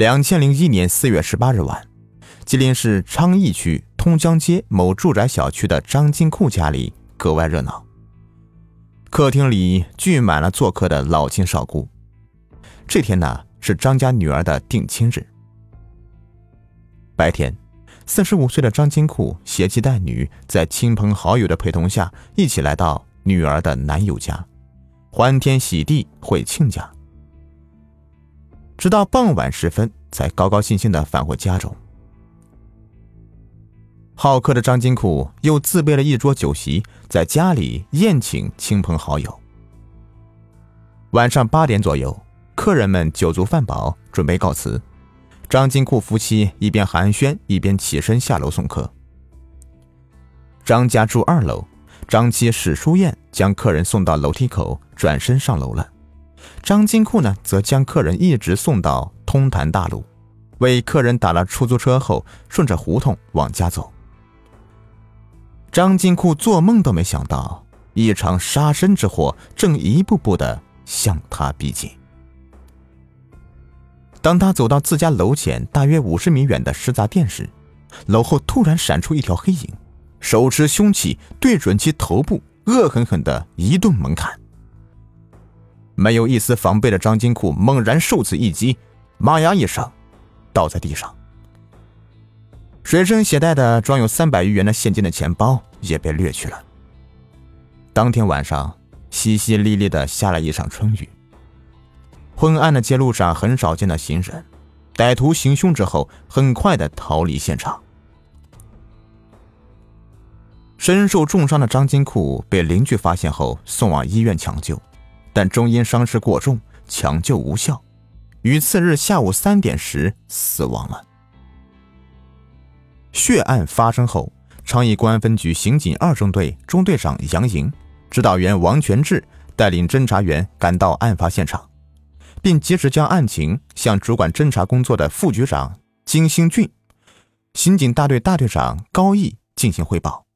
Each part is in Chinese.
两千零一年四月十八日晚，吉林市昌邑区通江街某住宅小区的张金库家里格外热闹。客厅里聚满了做客的老亲少姑。这天呢，是张家女儿的定亲日。白天，四十五岁的张金库携妻带女，在亲朋好友的陪同下，一起来到女儿的男友家，欢天喜地会亲家。直到傍晚时分，才高高兴兴的返回家中。好客的张金库又自备了一桌酒席，在家里宴请亲朋好友。晚上八点左右，客人们酒足饭饱，准备告辞。张金库夫妻一边寒暄，一边起身下楼送客。张家住二楼，张妻史淑燕将客人送到楼梯口，转身上楼了。张金库呢，则将客人一直送到通潭大路，为客人打了出租车后，顺着胡同往家走。张金库做梦都没想到，一场杀身之祸正一步步的向他逼近。当他走到自家楼前大约五十米远的食杂店时，楼后突然闪出一条黑影，手持凶器对准其头部，恶狠狠的一顿猛砍。没有一丝防备的张金库猛然受此一击，妈呀一声，倒在地上。随身携带的装有三百余元的现金的钱包也被掠去了。当天晚上，淅淅沥沥的下了一场春雨。昏暗的街路上很少见到行人，歹徒行凶之后，很快的逃离现场。身受重伤的张金库被邻居发现后送往医院抢救。但终因伤势过重，抢救无效，于次日下午三点时死亡了。血案发生后，昌邑公安分局刑警二中队中队长杨莹、指导员王全志带领侦查员赶到案发现场，并及时将案情向主管侦查工作的副局长金兴俊、刑警大队大队长高毅进行汇报。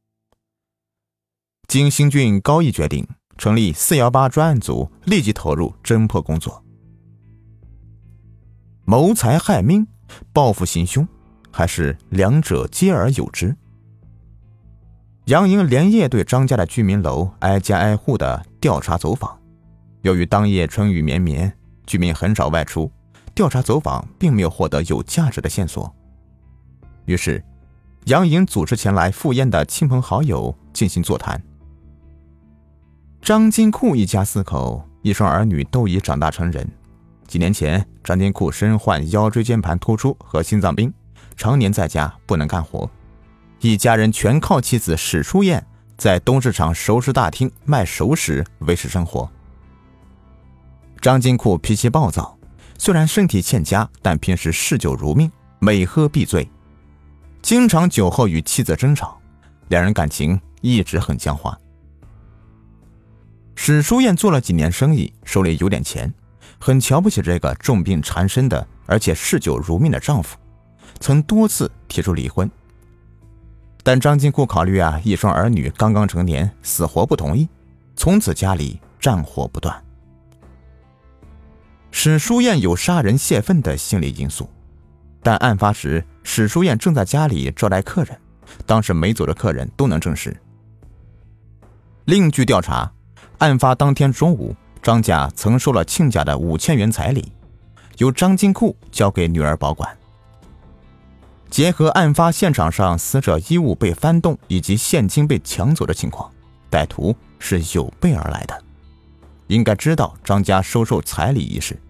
金兴俊、高毅决定。成立四幺八专案组，立即投入侦破工作。谋财害命、报复行凶，还是两者皆而有之？杨莹连夜对张家的居民楼挨家挨户的调查走访。由于当夜春雨绵绵，居民很少外出，调查走访并没有获得有价值的线索。于是，杨莹组织前来赴宴的亲朋好友进行座谈。张金库一家四口，一双儿女都已长大成人。几年前，张金库身患腰椎间盘突出和心脏病，常年在家不能干活，一家人全靠妻子史淑燕在东市场熟食大厅卖熟食维持生活。张金库脾气暴躁，虽然身体欠佳，但平时嗜酒如命，每喝必醉，经常酒后与妻子争吵，两人感情一直很僵化。史书燕做了几年生意，手里有点钱，很瞧不起这个重病缠身的而且嗜酒如命的丈夫，曾多次提出离婚。但张金库考虑啊，一双儿女刚刚成年，死活不同意，从此家里战火不断。史书燕有杀人泄愤的心理因素，但案发时史书燕正在家里招待客人，当时没走的客人都能证实。另据调查。案发当天中午，张家曾收了亲家的五千元彩礼，由张金库交给女儿保管。结合案发现场上死者衣物被翻动以及现金被抢走的情况，歹徒是有备而来的，应该知道张家收受彩礼一事，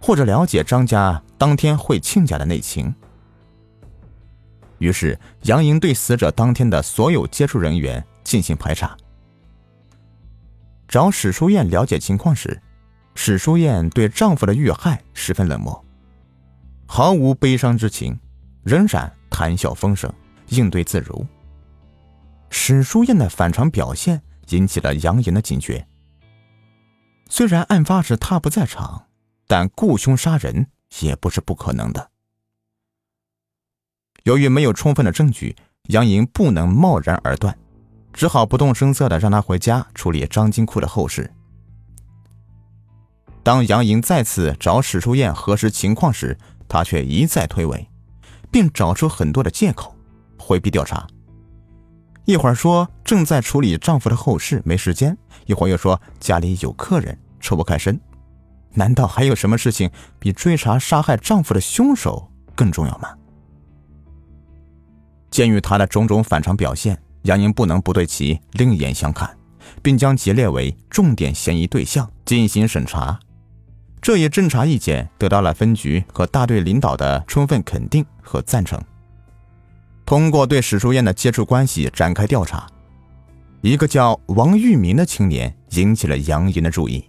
或者了解张家当天会亲家的内情。于是，杨莹对死者当天的所有接触人员进行排查。找史书燕了解情况时，史书燕对丈夫的遇害十分冷漠，毫无悲伤之情，仍然谈笑风生，应对自如。史书燕的反常表现引起了杨莹的警觉。虽然案发时他不在场，但雇凶杀人也不是不可能的。由于没有充分的证据，杨莹不能贸然而断。只好不动声色的让他回家处理张金库的后事。当杨莹再次找史书燕核实情况时，她却一再推诿，并找出很多的借口回避调查。一会儿说正在处理丈夫的后事没时间，一会儿又说家里有客人抽不开身。难道还有什么事情比追查杀害丈夫的凶手更重要吗？鉴于她的种种反常表现，杨莹不能不对其另眼相看，并将其列为重点嫌疑对象进行审查。这一侦查意见得到了分局和大队领导的充分肯定和赞成。通过对史书燕的接触关系展开调查，一个叫王玉明的青年引起了杨莹的注意。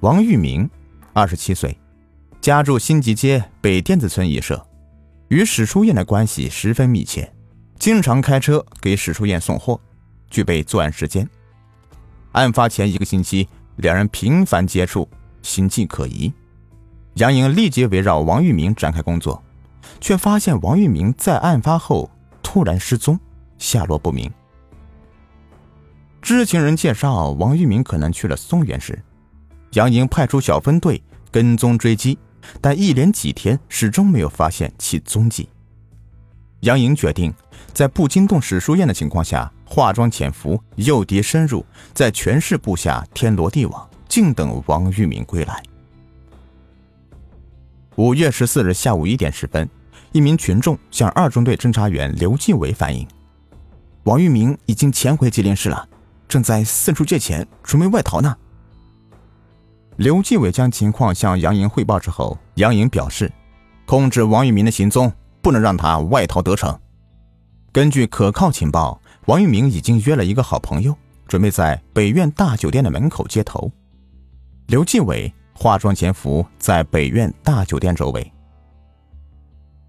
王玉明，二十七岁，家住新集街北甸子村一社，与史书燕的关系十分密切，经常开车给史淑燕送货，具备作案时间。案发前一个星期，两人频繁接触，形迹可疑。杨莹立即围绕王玉明展开工作。却发现王玉明在案发后突然失踪，下落不明。知情人介绍，王玉明可能去了松原市。杨莹派出小分队跟踪追击，但一连几天始终没有发现其踪迹。杨莹决定在不惊动史书燕的情况下，化妆潜伏，诱敌深入，在全市布下天罗地网，静等王玉明归来。五月十四日下午一点十分。一名群众向二中队侦查员刘继伟反映，王玉明已经潜回吉林市了，正在四处借钱，准备外逃呢。刘继伟将情况向杨莹汇报之后，杨莹表示，控制王玉明的行踪，不能让他外逃得逞。根据可靠情报，王玉明已经约了一个好朋友，准备在北苑大酒店的门口接头。刘继伟化妆潜伏在北苑大酒店周围。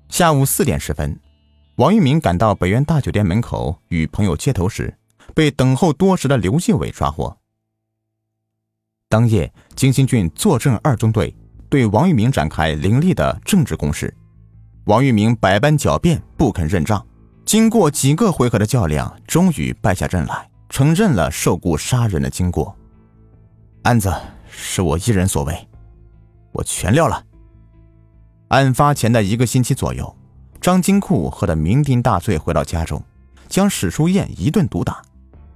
下午四点十分，王玉明赶到北苑大酒店门口与朋友接头时，被等候多时的刘继伟抓获。当夜，金星俊坐镇二中队对王玉明展开凌厉的政治攻势，王玉明百般狡辩，不肯认账。经过几个回合的较量，终于败下阵来，承认了受雇杀人的经过。案子是我一人所为，我全撂了。案发前的一个星期左右，张金库喝得酩酊大醉，回到家中，将史书燕一顿毒打。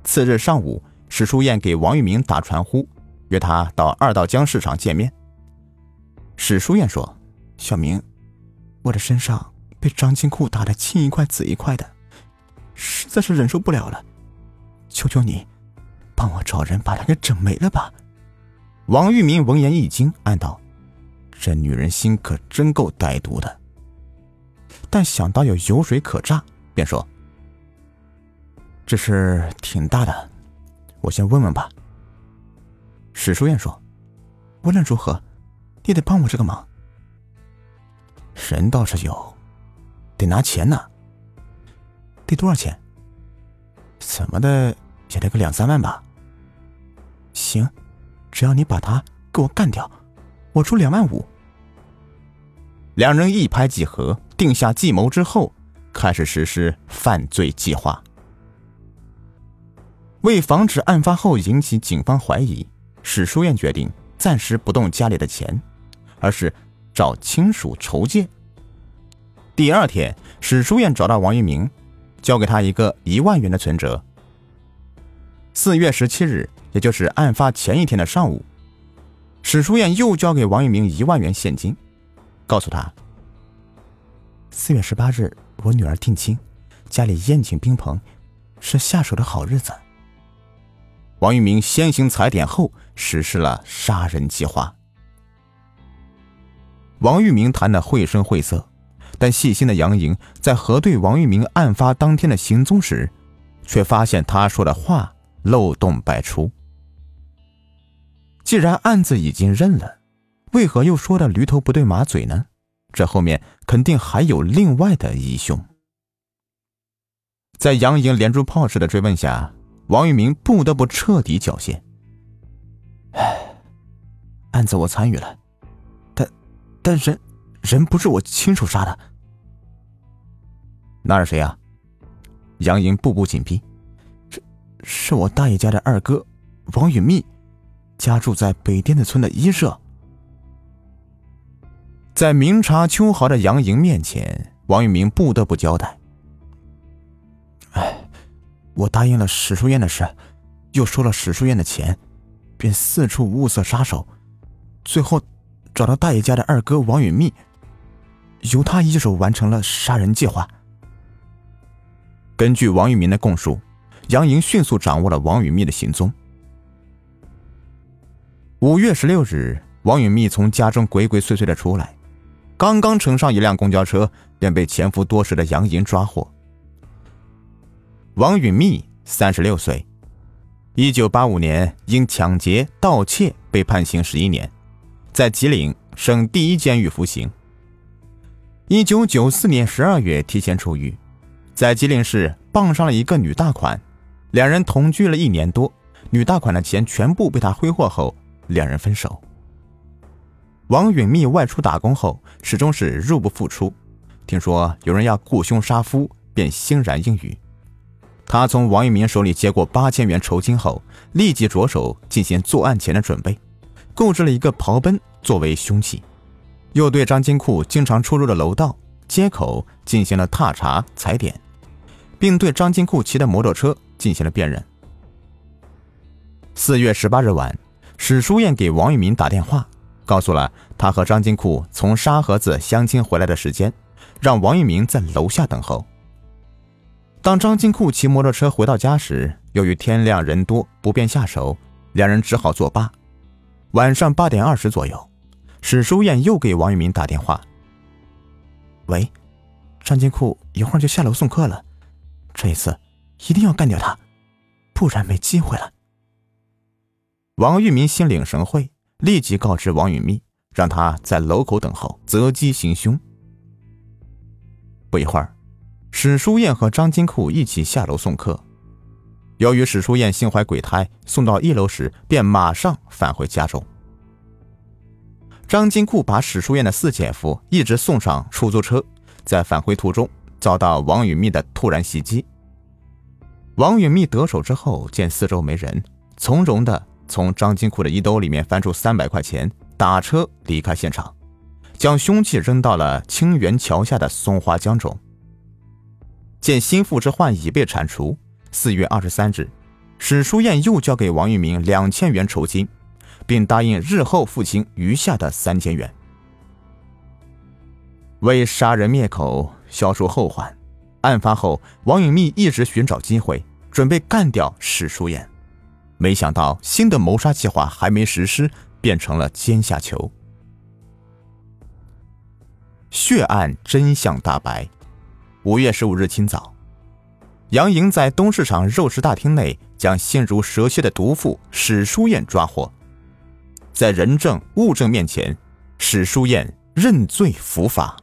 次日上午，史书燕给王玉明打传呼，约他到二道江市场见面。史书燕说：“小明，我的身上被张金库打得青一块紫一块的，实在是忍受不了了，求求你，帮我找人把他给整没了吧。”王玉明闻言一惊，暗道。这女人心可真够歹毒的，但想到有油水可榨，便说：“这事挺大的，我先问问吧。”史书燕说：“无论如何，你得帮我这个忙。人倒是有，得拿钱呢。得多少钱？怎么的也得个两三万吧。行，只要你把他给我干掉，我出两万五。”两人一拍即合，定下计谋之后，开始实施犯罪计划。为防止案发后引起警方怀疑，史书燕决定暂时不动家里的钱，而是找亲属筹借。第二天，史书燕找到王一鸣，交给他一个一万元的存折。四月十七日，也就是案发前一天的上午，史书燕又交给王一鸣一万元现金。告诉他，四月十八日我女儿定亲，家里宴请宾朋，是下手的好日子。王玉明先行踩点后实施了杀人计划。王玉明谈得绘声绘色，但细心的杨莹在核对王玉明案发当天的行踪时，却发现他说的话漏洞百出。既然案子已经认了。为何又说的驴头不对马嘴呢？这后面肯定还有另外的疑凶。在杨莹连珠炮似的追问下，王玉明不得不彻底缴械。唉，案子我参与了，但人人不是我亲手杀的。那是谁呀？杨莹步步紧逼。是是我大爷家的二哥王允密，家住在北甸子村的一社。在明察秋毫的杨莹面前，王玉明不得不交代：“哎，我答应了史书燕的事，又收了史书燕的钱，便四处物色杀手，最后找到大爷家的二哥王允密，由他一手完成了杀人计划。”根据王玉明的供述，杨莹迅速掌握了王允密的行踪。五月十六日，王允密从家中鬼鬼祟祟的出来。刚刚乘上一辆公交车，便被潜伏多时的杨莹抓获。王允密三十六岁，一九八五年因抢劫、盗窃被判刑十一年，在吉林省第一监狱服刑。一九九四年十二月提前出狱，在吉林市傍上了一个女大款，两人同居了一年多，女大款的钱全部被他挥霍后，两人分手。王允密外出打工后，始终是入不敷出。听说有人要雇凶杀夫，便欣然应允。他从王玉明手里接过八千元酬金后，立即着手进行作案前的准备，购置了一个刨奔作为凶器，又对张金库经常出入的楼道、街口进行了踏查踩点，并对张金库骑的摩托车进行了辨认。四月十八日晚，史书燕给王玉明打电话。告诉了他和张金库从沙河子相亲回来的时间，让王玉明在楼下等候。当张金库骑摩托车回到家时，由于天亮人多不便下手，两人只好作罢。晚上八点二十左右，史书燕又给王玉明打电话：“喂，张金库一会儿就下楼送客了，这一次一定要干掉他，不然没机会了。”王玉明心领神会。立即告知王允密，让他在楼口等候，择机行凶。不一会儿，史书燕和张金库一起下楼送客。由于史书燕心怀鬼胎，送到一楼时便马上返回家中。张金库把史书燕的四姐夫一直送上出租车，在返回途中遭到王允密的突然袭击。王允密得手之后，见四周没人，从容的。从张金库的衣兜里面翻出三百块钱，打车离开现场，将凶器扔到了清源桥下的松花江中。见心腹之患已被铲除，四月二十三日，史书燕又交给王玉明两千元酬金，并答应日后付清余下的三千元。为杀人灭口，消除后患，案发后，王永密一直寻找机会，准备干掉史书燕。没想到新的谋杀计划还没实施，变成了阶下囚。血案真相大白。五月十五日清早，杨莹在东市场肉食大厅内将心如蛇蝎的毒妇史书燕抓获，在人证物证面前，史书燕认罪伏法。